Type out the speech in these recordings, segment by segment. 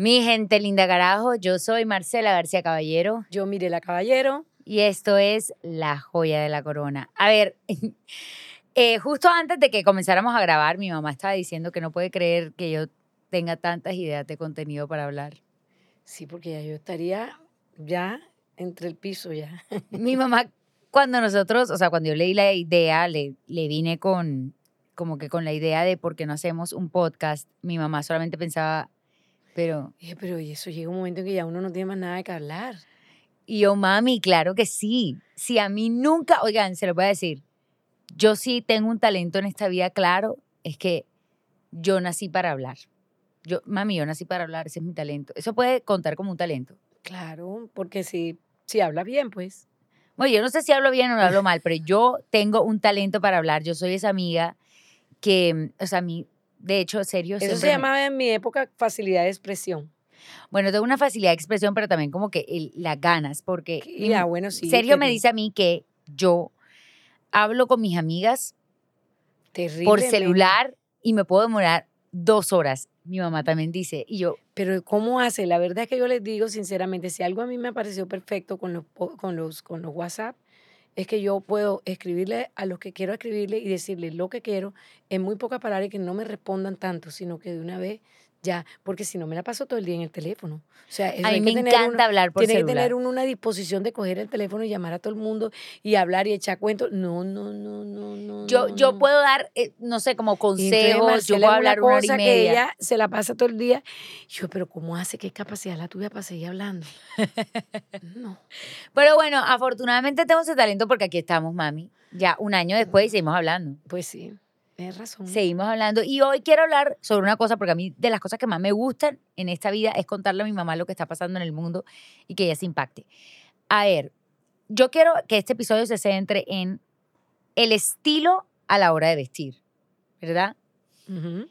Mi gente linda carajo, yo soy Marcela García Caballero Yo Mirela Caballero. y esto es La Joya de la Corona. A ver, eh, justo antes de que comenzáramos a grabar, mi mamá estaba diciendo que no puede creer que yo tenga tantas ideas de contenido para hablar. Sí, porque ya yo estaría ya entre el piso ya. Mi mamá, cuando nosotros, o sea, cuando yo leí la idea, le, le vine con, como que con la idea de por qué no hacemos un podcast, mi mamá solamente pensaba, pero Dije, pero y eso llega un momento en que ya uno no tiene más nada que hablar. Y yo, mami, claro que sí. Si a mí nunca, oigan, se lo voy a decir, yo sí tengo un talento en esta vida, claro, es que yo nací para hablar. Yo, mami, yo nací para hablar, ese es mi talento. Eso puede contar como un talento. Claro, porque si, si hablas bien, pues. Bueno, yo no sé si hablo bien o no hablo mal, pero yo tengo un talento para hablar. Yo soy esa amiga que, o sea, a mí, de hecho, serio, Eso se llamaba en mi época facilidad de expresión. Bueno, tengo una facilidad de expresión, pero también como que el- las ganas, porque Y mi- ah, bueno, sí. Sergio me dice a mí que yo hablo con mis amigas por celular y me puedo demorar dos horas. Mi mamá también dice, y yo, Pero ¿cómo hace? La verdad es que yo les digo sinceramente, si algo a mí me pareció perfecto con los, con los, con los WhatsApp, es que yo puedo escribirle a los que quiero escribirle y decirles lo que quiero en muy pocas palabras y que no me respondan tanto, sino que de una vez ya, porque si no me la paso todo el día en el teléfono. O sea, eso a mí me que tener encanta uno- hablar por tiene que celular. tener uno una disposición de coger el teléfono y llamar a todo el mundo y hablar y echar cuentos. No, no, no, no, no. yo, no, yo no. puedo dar, eh, no sé, como consejos, yo puedo hablar una hora y cosa que media. ella se la pasa todo el día. Yo, pero ¿cómo hace? ¿Qué capacidad la tuya para seguir hablando? no. Pero bueno, afortunadamente tengo ese talento porque aquí estamos, mami. Ya un año después y seguimos hablando. Pues sí, tienes razón. Seguimos hablando. Y hoy quiero hablar sobre una cosa, porque a mí de las cosas que más me gustan en esta vida es contarle a mi mamá lo que está pasando en el mundo y que ella se impacte. A ver, yo quiero que este episodio se centre en el estilo a la hora de vestir, ¿verdad? Ujú.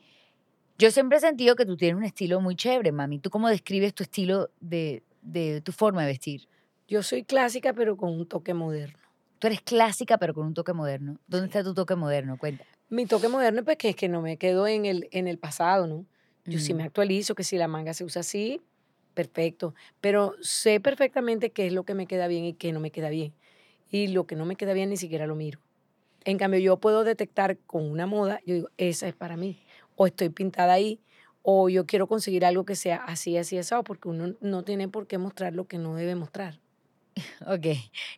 Yo siempre he sentido que tú tienes un estilo muy chévere, mami. ¿Tú cómo describes tu estilo de, de tu forma de vestir? Yo soy clásica, pero con un toque moderno. Tú eres clásica, pero con un toque moderno. ¿Dónde Sí. está tu toque moderno? Cuenta. Mi toque moderno, pues que es que no me quedo en el, en el pasado, ¿no? Yo sí Mm. me actualizo, que si la manga se usa así, perfecto. Pero sé perfectamente qué es lo que me queda bien y qué no me queda bien. Y lo que no me queda bien ni siquiera lo miro. En cambio, yo puedo detectar con una moda, yo digo, esa es para mí. O estoy pintada ahí, o yo quiero conseguir algo que sea así, así, así, porque uno no tiene por qué mostrar lo que no debe mostrar. Ok.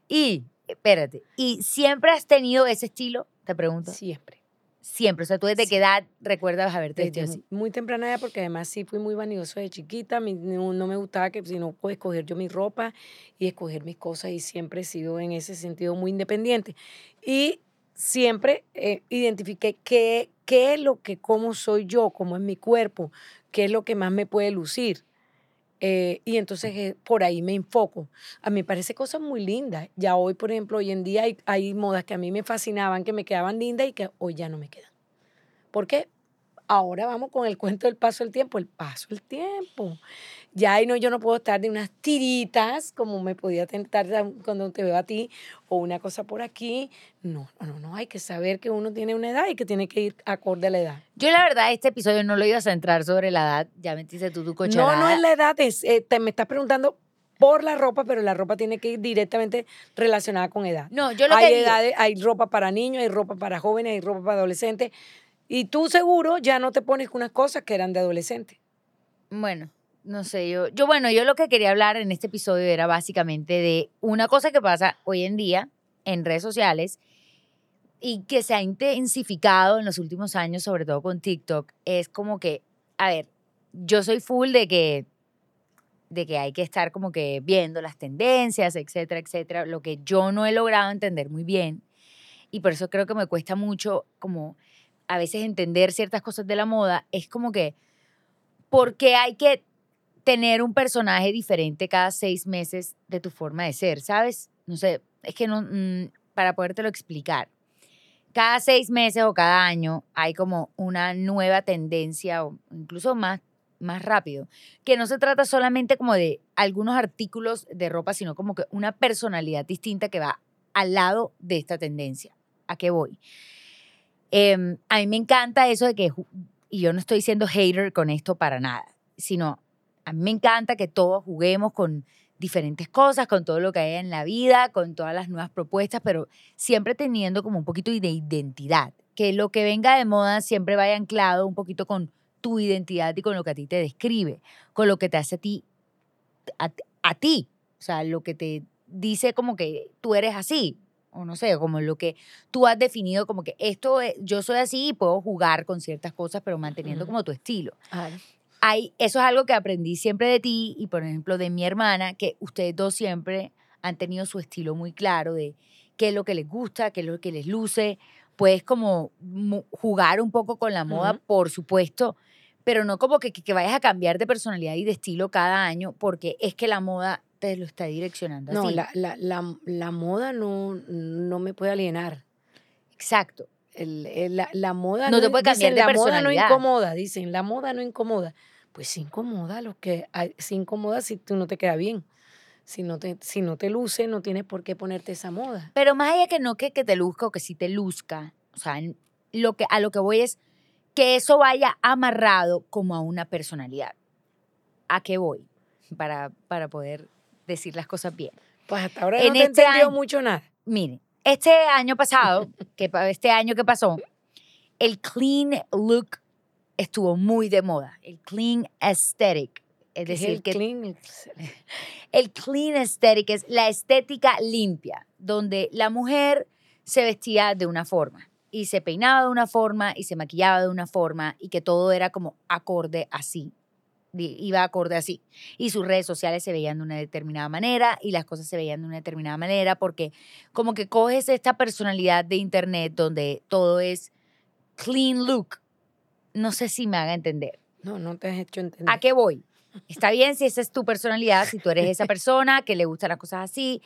Y, espérate, ¿y siempre has tenido ese estilo? Te pregunto. Siempre. Siempre. O sea, ¿tú desde Sí. qué edad recuerdas haberte vestido así? muy temprana edad, porque además sí fui muy vanidoso de chiquita, mi- no, no me gustaba que sino pues, escoger yo mi ropa y escoger mis cosas y siempre he sido en ese sentido muy independiente. Y siempre eh, identifiqué qué, qué es lo que, cómo soy yo, cómo es mi cuerpo, qué es lo que más me puede lucir. Eh, y entonces eh, por ahí me enfoco. A mí me parece cosas muy lindas. Ya hoy, por ejemplo, hoy en día hay, hay modas que a mí me fascinaban, que me quedaban lindas y que hoy ya no me quedan. ¿Por qué? Ahora vamos con el cuento del paso del tiempo, el paso del tiempo. Ya ahí no, yo no puedo estar de unas tiritas como me podía tentar cuando te veo a ti o una cosa por aquí. No, no, no, no, hay que saber que uno tiene una edad y que tiene que ir acorde a la edad. Yo, la verdad, este episodio no lo iba a centrar sobre la edad. Ya metiste tú tu No, cocharada. no es la edad, es, eh, te, me estás preguntando por la ropa, pero la ropa tiene que ir directamente relacionada con edad. No, yo lo hay que digo- edades, hay ropa para niños, hay ropa para jóvenes, hay ropa para adolescentes. Y tú seguro ya no te pones unas cosas que eran de adolescente. Bueno, no sé, yo, yo, bueno, yo lo que quería hablar en este episodio era básicamente de una cosa que pasa hoy en día en redes sociales y que se ha intensificado en los últimos años, sobre todo con TikTok, es como que, a ver, yo soy full de que de que hay que estar como que viendo las tendencias, etcétera, etcétera, lo que yo no he logrado entender muy bien y por eso creo que me cuesta mucho como a veces entender ciertas cosas de la moda, es como que ¿por qué hay que tener un personaje diferente cada seis meses de tu forma de ser? ¿Sabes? No sé, es que no, mm, para podértelo explicar. Cada seis meses o cada año hay como una nueva tendencia, o incluso más, más rápido, que no se trata solamente como de algunos artículos de ropa, sino como que una personalidad distinta que va al lado de esta tendencia. ¿A qué voy? Em, a mí me encanta eso de que, y yo no estoy siendo hater con esto para nada, sino A mí me encanta que todos juguemos con diferentes cosas, con todo lo que hay en la vida, con todas las nuevas propuestas, pero siempre teniendo como un poquito de identidad. Que lo que venga de moda siempre vaya anclado un poquito con tu identidad y con lo que a ti te describe, con lo que te hace a ti, a, a ti. O sea, lo que te dice como que tú eres así, o no sé, como lo que tú has definido como que esto es, yo soy así y puedo jugar con ciertas cosas, pero manteniendo como tu estilo. Hay, eso es algo que aprendí siempre de ti y, por ejemplo, de mi hermana, que ustedes dos siempre han tenido su estilo muy claro de qué es lo que les gusta, qué es lo que les luce. Puedes como jugar un poco con la moda, por supuesto, pero no como que, que, que vayas a cambiar de personalidad y de estilo cada año, porque es que la moda te lo está direccionando No, así. la, la, la, la moda no, no me puede alienar. Exacto. El- el- la, la moda No te in- puede cambiar dicen, de la moda no personalidad". incomoda, dicen, la moda no incomoda. Pues sí incomoda, lo que sí incomoda si tú no te queda bien. Si no te, si no te luce, no tienes por qué ponerte esa moda. Pero más allá que no que, que te luzca o que sí te luzca, o sea, lo que, a lo que voy es que eso vaya amarrado como a una personalidad. ¿A qué voy? Para, para poder decir las cosas bien. Pues hasta ahora En no te este entendido año- mucho nada. Miren, este año pasado, que este año que pasó, el clean look estuvo muy de moda. El clean aesthetic. Es ¿Qué es decir, el que clean? el clean aesthetic es la estética limpia, donde la mujer se vestía de una forma y se peinaba de una forma y se maquillaba de una forma y que todo era como acorde así. Iba acorde así. Y sus redes sociales se veían de una determinada manera y las cosas se veían de una determinada manera porque como que coges esta personalidad de internet donde todo es clean look. No sé si me haga entender. No, no te has hecho entender. ¿A qué voy? Está bien si esa es tu personalidad, si tú eres esa persona que le gustan las cosas así,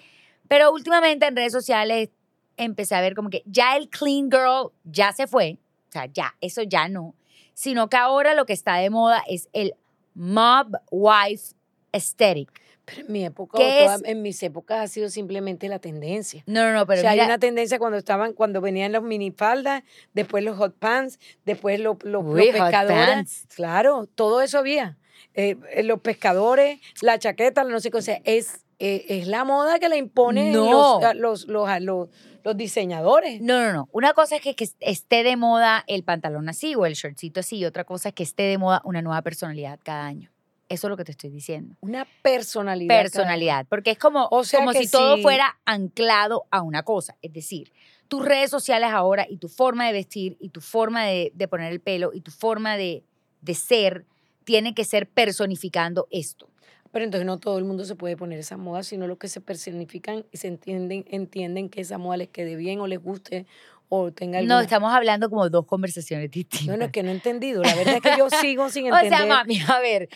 pero últimamente en redes sociales empecé a ver como que ya el clean girl ya se fue, o sea, ya, eso ya no, sino que ahora lo que está de moda es el mob wife aesthetic. Pero en mi época, en mis épocas ha sido simplemente la tendencia. No, no, no, pero o sea, mira, hay una tendencia cuando estaban, cuando venían los minifaldas, después los hot pants, después los, los, Uy, pescadores. pants. Claro, todo eso había. Eh, eh, los pescadores, la chaqueta, no sé qué, o sea, es, eh, es la moda que le imponen No. los, los, los, los, diseñadores. No, no, no. Una cosa es que, que esté de moda el pantalón así o el shortcito así, y otra cosa es que esté de moda una nueva personalidad cada año. Eso es lo que te estoy diciendo. Una personalidad. personalidad, porque es como, O sea como si todo fuera anclado a una cosa. Es decir, tus redes sociales ahora y tu forma de vestir y tu forma de, de poner el pelo y tu forma de, de ser tiene que ser personificando esto. Pero entonces no todo el mundo se puede poner esa moda, sino los que se personifican y se entienden, entienden que esa moda les quede bien o les guste o tenga No, alguna... estamos hablando como dos conversaciones distintas. No, no, es que no he entendido. La verdad es que yo sigo sin o entender. sea, mami, a ver,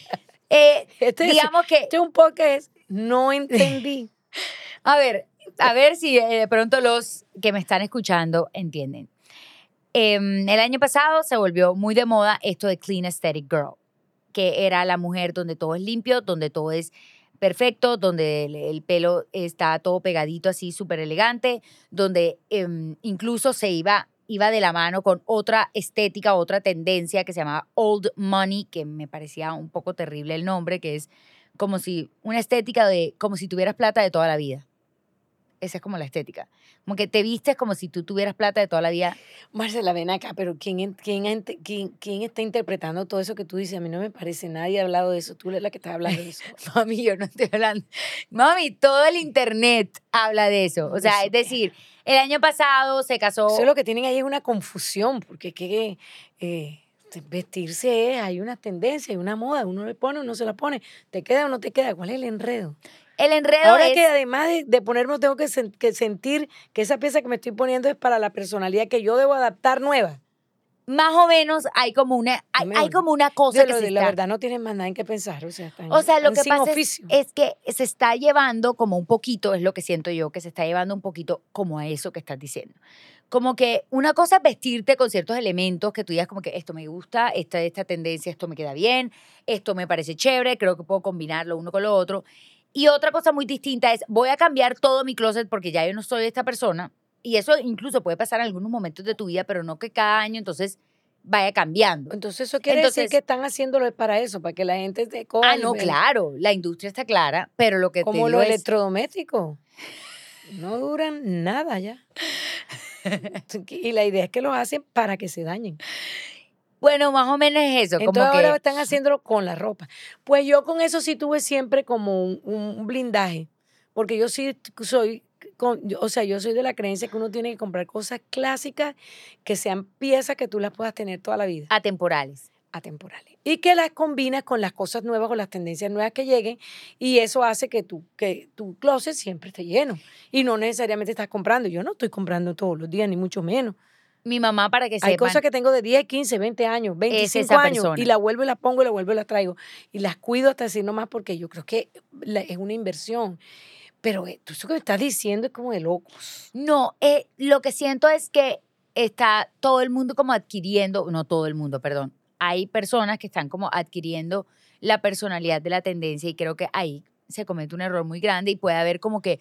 eh, este, es- digamos que este es un podcast, no entendí. A ver, a ver si eh, de pronto los que me están escuchando entienden. Em, el año pasado se volvió muy de moda esto de Clean Aesthetic Girl, que era la mujer donde todo es limpio, donde todo es perfecto, donde el, el pelo está todo pegadito así, súper elegante, donde em, incluso se iba, iba de la mano con otra estética, otra tendencia que se llamaba Old Money, que me parecía un poco terrible el nombre, que es como si una estética de como si tuvieras plata de toda la vida. Esa es como la estética. Como que te vistes como si tú tuvieras plata de toda la vida. Marcela, ven acá, pero ¿quién, quién, quién, quién está interpretando todo eso que tú dices? A mí no me parece, nadie ha hablado de eso. Tú eres la que está hablando de eso. Mami, yo no estoy hablando. Mami, todo el internet habla de eso. O sea, es decir, el año pasado se casó. Eso es lo que tienen ahí es una confusión, porque es que eh, vestirse es, hay una tendencia, hay una moda, uno le pone, uno se la pone, te queda o no te queda, ¿cuál es el enredo? El enredo Ahora es. que además de, de ponerme, tengo que, sen- que sentir que esa pieza que me estoy poniendo es para la personalidad que yo debo adaptar nueva. Más o menos hay como una, hay, hay como una cosa Yo que lo se de la está- verdad no tienen más nada en qué pensar, o sea, están, O sea, lo que pasa es, es que se está llevando como un poquito, es lo que siento yo, que se está llevando un poquito como a eso que estás diciendo. Como que una cosa es vestirte con ciertos elementos que tú digas como que esto me gusta, esta, esta tendencia, esto me queda bien, esto me parece chévere, creo que puedo combinarlo uno con lo otro. Y otra cosa muy distinta es, voy a cambiar todo mi closet porque ya yo no soy esta persona. Y eso incluso puede pasar en algunos momentos de tu vida, pero no que cada año entonces vaya cambiando. Entonces eso quiere decir que están haciéndolo para eso, para que la gente te coja Ah, no, claro, la industria está clara, pero lo que Como los electrodomésticos. No duran nada ya. Y la idea es que los hacen para que se dañen. Bueno, más o menos es eso, como Entonces ahora están haciéndolo con la ropa. Pues yo con eso sí tuve siempre como un, un blindaje, porque yo sí soy, con- yo- o sea, yo soy de la creencia que uno tiene que comprar cosas clásicas que sean piezas que tú las puedas tener toda la vida, atemporales. atemporales. Y que las combinas con las cosas nuevas, con las tendencias nuevas que lleguen, y eso hace que tu, que tu closet siempre esté lleno. Y no necesariamente estás comprando. Yo no estoy comprando todos los días, ni mucho menos. Mi mamá, para que Hay sepan, cosas que tengo de 10, 15, 20 años, 25 esa años y la vuelvo y la pongo y la vuelvo y la traigo. Y las cuido hasta decir no más porque yo creo que la- es una inversión. Pero eh, tú eso que me estás diciendo es como de locos. No, eh, lo que siento es que está todo el mundo como adquiriendo, no todo el mundo, perdón, hay personas que están como adquiriendo la personalidad de la tendencia y creo que ahí se comete un error muy grande y puede haber como que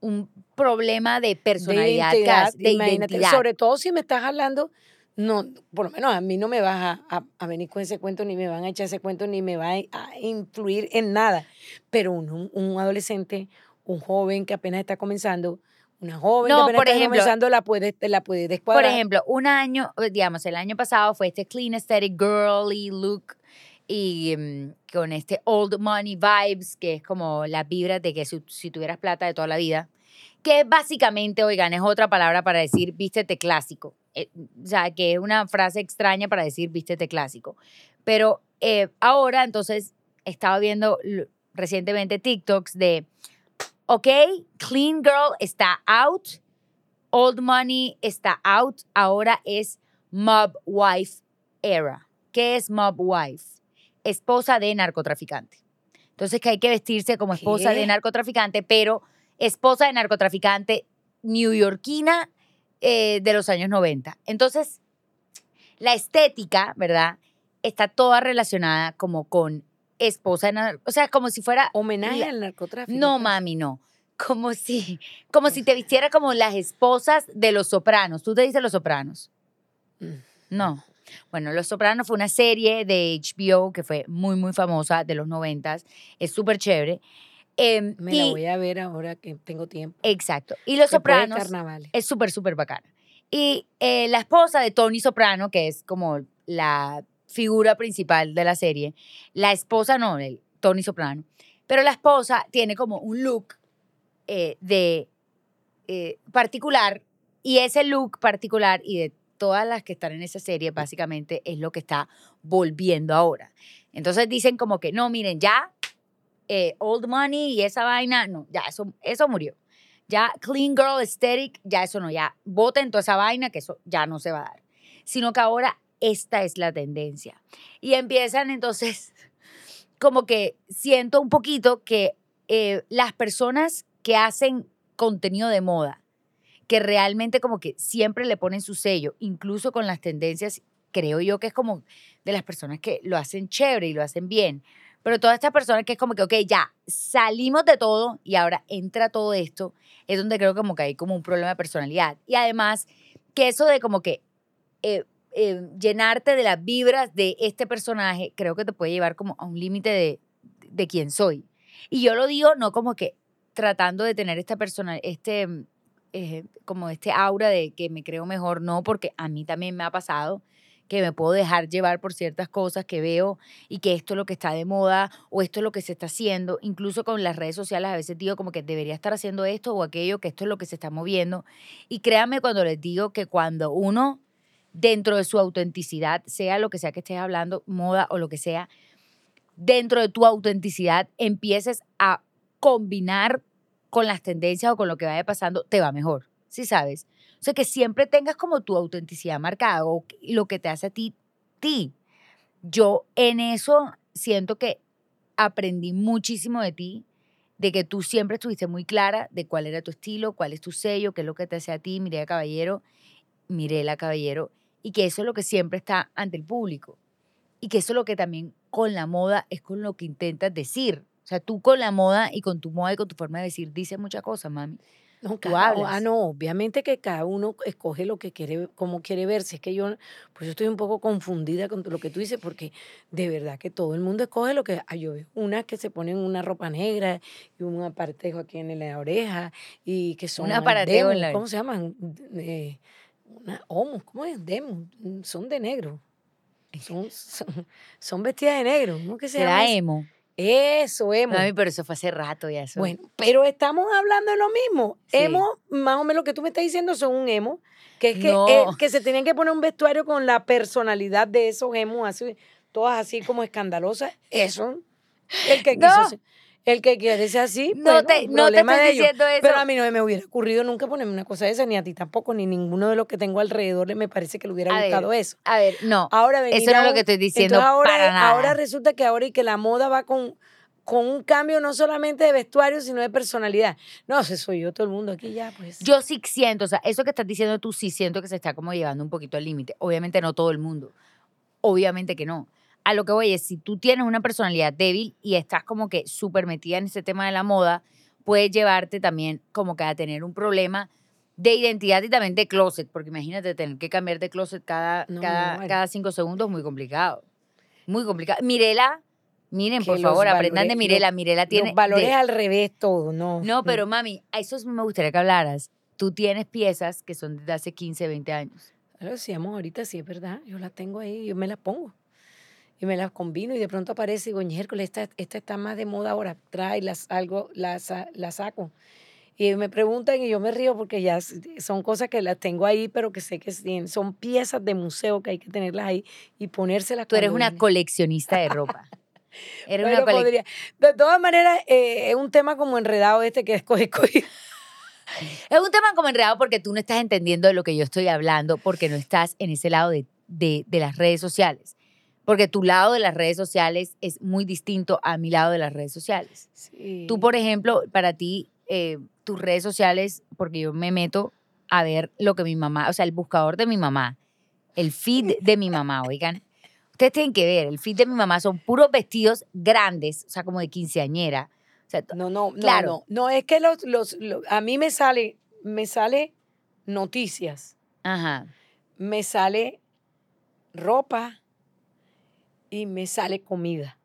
un problema de personalidad, de identidad, de identidad. Sobre todo si me estás hablando, no, por lo menos a mí no me vas a, a- a venir con ese cuento, ni me van a echar ese cuento, ni me va a, influir en nada. Pero un, un- adolescente, un joven que apenas está comenzando, una joven No, que apenas por está ejemplo- comenzando, la puede, la puede Por descuadrar. ejemplo, un año, digamos, el año pasado fue este clean aesthetic girly look y mm, con este old money vibes, que es como las vibras de que si, si tuvieras plata de toda la vida, que básicamente, oigan, es otra palabra para decir vístete clásico. Eh, o sea, que es una frase extraña para decir vístete clásico. Pero eh, ahora, entonces, estaba viendo recientemente TikToks de, ok, clean girl está out, Old Money está out, ahora es Mob Wife Era. ¿Qué es Mob Wife? Esposa de narcotraficante. Entonces que hay que vestirse como esposa de narcotraficante, pero esposa de narcotraficante newyorkina eh, de los años 90. Entonces, la estética, ¿verdad? Está toda relacionada como con esposa de nar- o sea, como si fuera Homenaje la- al narcotráfico. no, pues. mami, no. Como si, como si te vistiera como las esposas de los sopranos. ¿Tú te dices los sopranos? Mm. No. Bueno, Los Sopranos fue una serie de HBO que fue muy, muy famosa de los noventas. Es súper chévere. Em, Me y- la voy a ver ahora que tengo tiempo. Exacto. Y Los Sopranos es súper, súper bacana. Y eh, la esposa de Tony Soprano, que es como la figura principal de la serie, la esposa, no, el Tony Soprano, pero la esposa tiene como un look eh, de eh, particular y ese look particular y de todas las que están en esa serie básicamente es lo que está volviendo ahora. Entonces dicen como que no, miren, ya eh, old money y esa vaina, no, ya eso, eso murió. Ya clean girl aesthetic, ya eso no, ya voten toda esa vaina que eso ya no se va a dar. Sino que ahora esta es la tendencia. Y empiezan entonces, como que siento un poquito que eh, las personas que hacen contenido de moda, que realmente como que siempre le ponen su sello, incluso con las tendencias, creo yo que es como de las personas que lo hacen chévere y lo hacen bien. Pero todas estas personas que es como que, ok, ya salimos de todo y ahora entra todo esto, es donde creo como que hay como un problema de personalidad. Y además, que eso de como que eh, eh, llenarte de las vibras de este personaje, creo que te puede llevar como a un límite de, de quién soy. Y yo lo digo no como que tratando de tener esta persona, este, eh, como este aura de que me creo mejor, no, porque a mí también me ha pasado que me puedo dejar llevar por ciertas cosas que veo y que esto es lo que está de moda o esto es lo que se está haciendo. Incluso con las redes sociales a veces digo como que debería estar haciendo esto o aquello, que esto es lo que se está moviendo. Y créanme cuando les digo que cuando uno dentro de su autenticidad, sea lo que sea que estés hablando, moda o lo que sea, dentro de tu autenticidad empieces a combinar con las tendencias o con lo que vaya pasando, te va mejor, ¿sí sabes? O sea, que siempre tengas como tu autenticidad marcada o lo que te hace a ti, ti. Yo en eso siento que aprendí muchísimo de ti, de que tú siempre estuviste muy clara de cuál era tu estilo, cuál es tu sello, qué es lo que te hace a ti, Mireia Caballero, Mirela Caballero, y que eso es lo que siempre está ante el público. Y que eso es lo que también con la moda es con lo que intentas decir. O sea, tú con la moda y con tu moda y con tu forma de decir dices muchas cosas, mami. No, tú cada- hablas. ah, no, obviamente que cada uno escoge lo que quiere, cómo quiere verse. Es que yo, pues yo estoy un poco confundida con lo que tú dices, porque de verdad que todo el mundo escoge lo que. ah, yo veo unas que se ponen una ropa negra y un apartejo aquí en la oreja y que son. aparateo en demos, la- ¿Cómo se llaman? Eh, una homo, ¿cómo es? Demo, son de negro. Son, son, son vestidas de negro. ¿Cómo que se llama? Será eso? emo. Eso, emo. Mami, pero eso fue hace rato ya. Eso. Bueno, pero estamos hablando de lo mismo. Sí. Emo, más o menos lo que tú me estás diciendo son un emo, que es que, No. eh, que se tenían que poner un vestuario con la personalidad de esos emos, así, todas así como escandalosas. Eso, el que quiso No. El que quiere ser así, No bueno, te- no te estoy ellos. diciendo eso. Pero a mí no me hubiera ocurrido nunca ponerme una cosa de esa, ni a ti tampoco, ni ninguno de los que tengo alrededor me parece que le hubiera A ver, gustado eso. A ver, no. Ahora Eso no es lo que estoy diciendo ahora, para nada. ahora resulta que ahora y que la moda va con, con un cambio no solamente de vestuario, sino de personalidad. No, ese soy yo, todo el mundo aquí ya, pues. Yo sí siento, o sea, eso que estás diciendo tú sí siento que se está como llevando un poquito al límite. Obviamente no todo el mundo. Obviamente que no. A lo que voy es, si tú tienes una personalidad débil y estás como que súper metida en ese tema de la moda, puede llevarte también como que a tener un problema de identidad y también de closet, porque imagínate tener que cambiar de closet cada, No, cada, cinco segundos, muy complicado. Muy complicado. Mirela, miren, por favor, aprendan de Mirela. Mirela tiene... Los valores de- al revés todo, no. no, pero mami, a eso me gustaría que hablaras. Tú tienes piezas que son desde hace 15, 20 años. Lo decíamos ahorita, sí es verdad. Yo las tengo ahí, yo me las pongo. Y me las combino y de pronto aparece y digo, "Ñércoles, esta, esta está más de moda ahora. Trae, las, algo, la, sa- la saco. Y me preguntan y yo me río porque ya son cosas que las tengo ahí, pero que sé que son piezas de museo que hay que tenerlas ahí y ponérselas. Tú eres una coleccionista de ropa. Eres Pero una podría- De todas maneras, eh, es un tema como enredado este que escoge, escoge. Es un tema como enredado porque tú no estás entendiendo de lo que yo estoy hablando porque no estás en ese lado de, de- de las redes sociales. Porque tu lado de las redes sociales es muy distinto a mi lado de las redes sociales. Tú, por ejemplo, para ti, eh, tus redes sociales, porque yo me meto a ver lo que mi mamá, o sea, el buscador de mi mamá, el feed de mi mamá, oigan. Ustedes tienen que ver, el feed de mi mamá son puros vestidos grandes, o sea, como de quinceañera. O sea, No, no, no, Claro. no. No, es que los, los, lo- a mí me sale, me sale noticias, ajá. me sale ropa y me sale comida.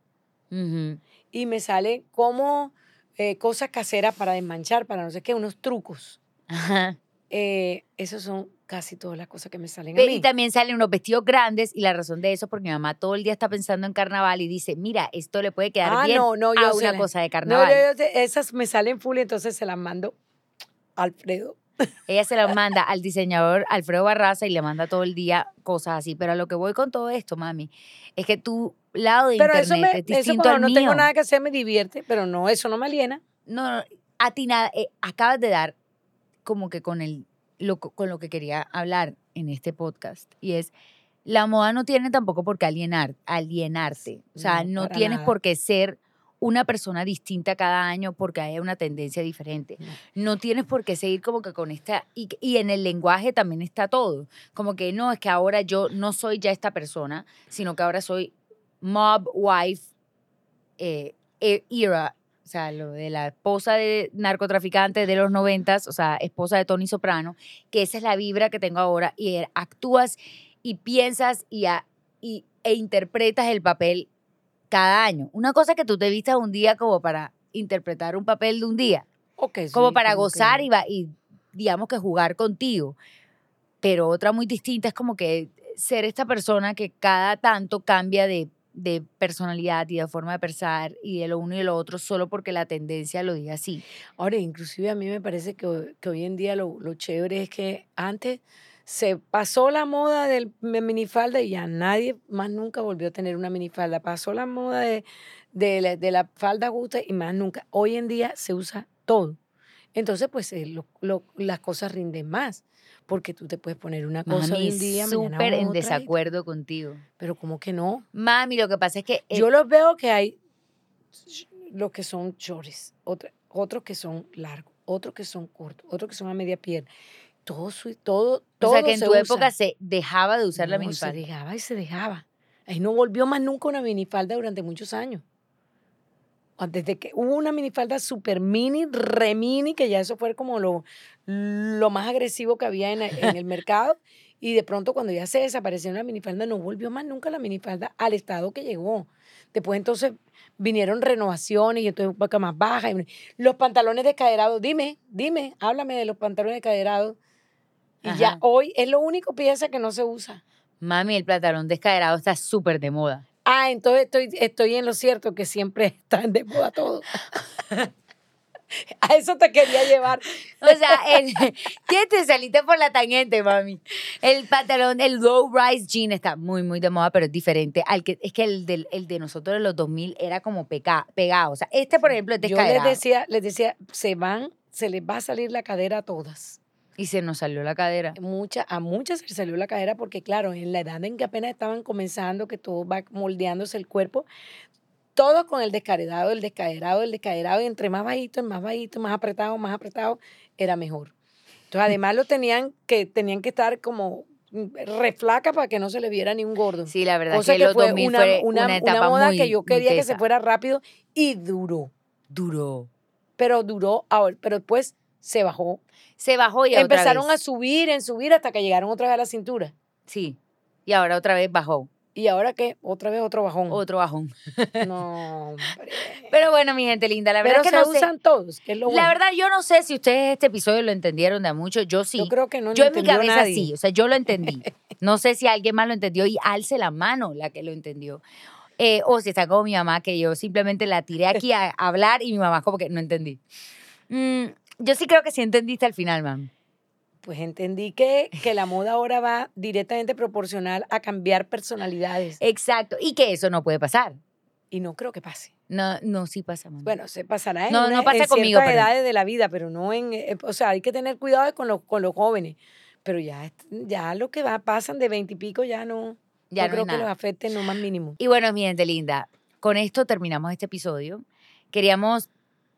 ujú. Y me sale como eh, cosas caseras para desmanchar, para no sé qué, unos trucos. Ajá. Eh, esas son casi todas las cosas que me salen a mí. Y también salen unos vestidos grandes y la razón de eso es porque mi mamá todo el día está pensando en carnaval y dice, mira, esto le puede quedar Ah, bien no, no, yo a una la- cosa de No, carnaval. yo- yo te- esas me salen full, entonces se las mando a Alfredo. Ella se las manda al diseñador Alfredo Barraza y le manda todo el día cosas así. Pero a lo que voy con todo esto, mami, es que tu lado de Pero eso, internet me, es distinto al no mío. tengo nada que hacer me divierte, pero no, eso no me aliena. No, no, a ti nada, eh, acabas de dar como que con el lo, con lo que quería hablar en este podcast y es la moda no tiene tampoco por qué alienar, alienarte, o sea, No, tienes nada. por qué ser una persona distinta cada año porque hay una tendencia diferente. No. Tienes por qué seguir como que con esta y, y en el lenguaje también está todo, como que no es que ahora yo no soy ya esta persona, sino que ahora soy mob wife eh, e- era, o sea, lo de la esposa de narcotraficante de los noventas, o sea, esposa de Tony Soprano, que esa es la vibra que tengo ahora y eh, actúas y piensas y, a- y- e interpretas el papel cada año. Una cosa que tú te vistas un día como para interpretar un papel de un día, como sí, para como gozar que- y, va- y digamos que jugar contigo. Pero otra muy distinta es como que ser esta persona que cada tanto cambia de, de personalidad y de forma de pensar y de lo uno y de lo otro solo porque la tendencia lo diga así. Ahora, inclusive a mí me parece que, que hoy en día lo, lo chévere es que antes se pasó la moda del mi- minifalda y ya nadie más nunca volvió a tener una minifalda. Pasó la moda de, de, la, de la falda justa y más nunca. Hoy en día se usa todo. Entonces, pues eh, lo- lo- las cosas rinden más. Porque tú te puedes poner una cosa Mami, hoy en día, súper en otra, y- desacuerdo contigo. Pero como que no. Mami, lo que pasa es que... eh, Yo los veo que hay los que son shorts, otra- otros que son largos, otros que son cortos, otros que son a media pierna. Todo, su- todo, todo o sea, que en se tu usa. época se dejaba de usar la No, Se minifalda. dejaba y se dejaba. Ahí no volvió más nunca una minifalda durante muchos años. desde que hubo una minifalda super mini, re mini, que ya eso fue como lo, lo más agresivo que había en, en el mercado. Y de pronto cuando ya se desapareció la minifalda, no volvió más nunca la minifalda al estado que llegó. Después entonces vinieron renovaciones y entonces un poco más baja. Los pantalones descaderados, dime, dime, háblame de los pantalones descaderados. Y ya hoy es lo único pieza que no se usa. Mami, el pantalón descaderado está súper de moda. Ah, entonces estoy, estoy en lo cierto que siempre están de moda todo. A eso te quería llevar. O sea, el, ¿qué te saliste por la tangente, mami? El pantalón, el low rise jean está muy, muy de moda, pero es diferente al que, es que el de, el de nosotros de los 2000 era como pegado. O sea, este, por ejemplo, es Yo les decía, les decía, se van, se les va a salir la cadera a todas. Y se nos salió la cadera. Mucha, a muchas se salió la cadera porque, claro, en la edad en que apenas estaban comenzando, que todo va moldeándose el cuerpo, todo con el descaderado, el descaderado, el descaderado, y entre más bajito, más bajito, más apretado, más apretado, era mejor. Entonces, además lo tenían que, tenían que estar como mm, reflaca para que no se le viera ni un gordo. Sí, la verdad Cosa que, fue una, una, una, moda que yo quería que se fuera rápido y duró. Duró. Pero duró, ahora, pero después se bajó. Se bajó y Empezaron a subir, en subir hasta que llegaron otra vez a la cintura. Sí. Y ahora otra vez bajó. ¿Y ahora qué? Otra vez otro bajón. Otro bajón. No, hombre. Pero bueno, mi gente linda, la verdad Pero que se usan todos, que es lo bueno. La verdad, yo no sé si ustedes este episodio lo entendieron de mucho. Yo sí. Yo creo que no Yo en mi cabeza sí. O sea, yo lo entendí. No sé si alguien más lo entendió y alce la mano la que lo entendió. Eh, o si está como mi mamá, que yo simplemente la tiré aquí a hablar y mi mamá como que no entendí. Mm, yo sí creo que sí entendiste al final, mam. Pues entendí que, que la moda ahora va directamente proporcional a cambiar personalidades. Exacto, y que eso no puede pasar. Y no creo que pase. No, no, sí pasa, mamá. Bueno, se pasará en, no, una, no pasa en conmigo, ciertas edades de la vida, pero no en... eh, O sea, hay que tener cuidado con los, con los jóvenes. Pero ya, ya lo que va, pasan de veintipico ya no... Ya no, no creo que los afecte en lo más mínimo. Y bueno, mi gente linda, con esto terminamos este episodio. Queríamos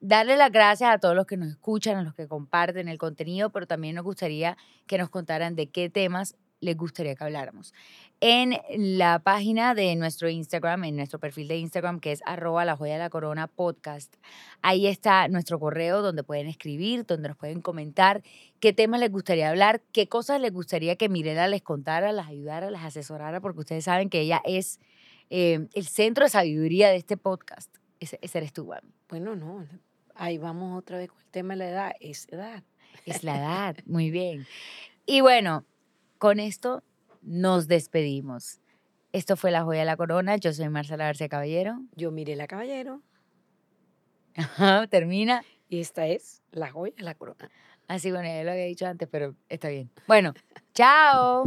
darle las gracias a todos los que nos escuchan, a los que comparten el contenido, pero también nos gustaría que nos contaran de qué temas les gustaría que habláramos. En la página de nuestro Instagram, en nuestro perfil de Instagram, que es arroba la joya de la corona podcast, ahí está nuestro correo donde pueden escribir, donde nos pueden comentar qué temas les gustaría hablar, qué cosas les gustaría que Mirela les contara, las ayudara, las asesorara, porque ustedes saben que ella es eh, el centro de sabiduría de este podcast. Ese, eres tú, Mami. Bueno, no. Ahí vamos otra vez con el tema de la edad. Es edad. Es la edad, muy bien. Y bueno, con esto nos despedimos. Esto fue La Joya de la Corona. Yo soy Marcela García Caballero. Yo miré la caballero Ajá, Termina. y esta es la joya de la corona. Así, bueno, ya lo había dicho antes, pero está bien. Bueno, chao.